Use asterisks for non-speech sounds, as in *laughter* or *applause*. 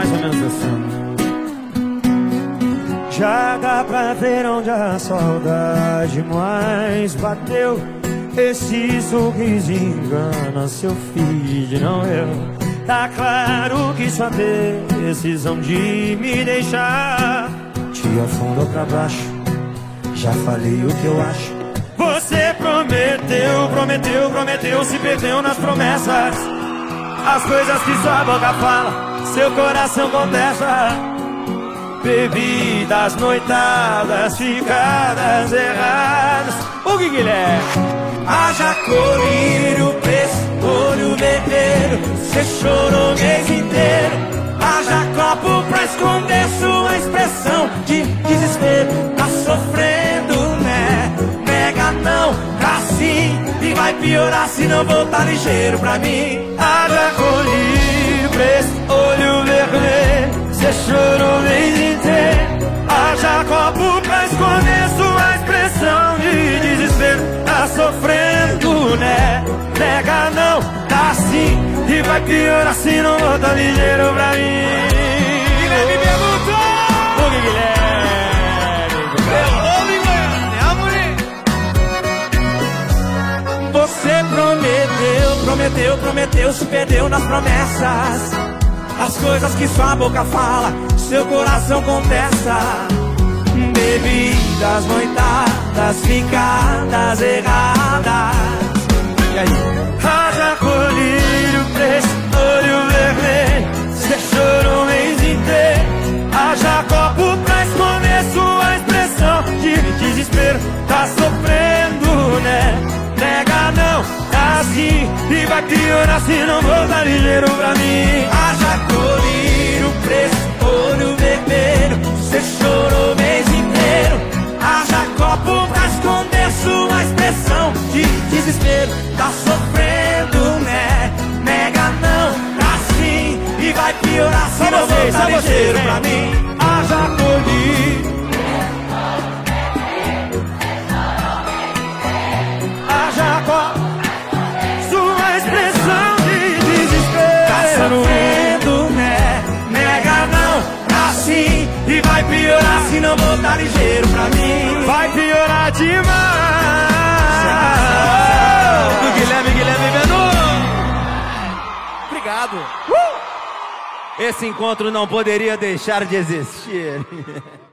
mais ou menos assim. Já dá pra ver onde a saudade mais bateu. Esse sorriso engana seu feed, não eu. Tá claro que sua é decisão de me deixar te afundou pra baixo. Já falei o que eu acho. Você prometeu, prometeu, prometeu, se perdeu nas promessas. As coisas que sua boca fala, seu coração contesta. Bebidas, noitadas, ficadas erradas. O que Guilherme? Haja colírio, olho vermelho. Cê chorou o mês inteiro. Haja copo pra esconder sua expressão de desespero. Tá sofrendo, né? Pega não, tá sim. E vai piorar se não voltar ligeiro pra mim. Haja E vai piorar se não voltar ligeiro pra mim. Guilherme perguntou! O que, Guilherme? Você prometeu, prometeu, prometeu, se perdeu nas promessas. As coisas que sua boca fala, seu coração contesta. Bebidas, noitadas, ficadas erradas. Assim. E vai piorar se não voltar ligeiro pra mim. Haja colírio, preço, olho vermelho. Cê chorou o mês inteiro. Haja copo pra esconder sua expressão de desespero. Tá sofrendo, né? Nega não, tá sim. E vai piorar se não só vocês, ligeiro pra mim. Não voltar ligeiro pra mim. Vai piorar demais. Do Guilherme, Guilherme Menu! Obrigado. Esse encontro não poderia deixar de existir. *laughs*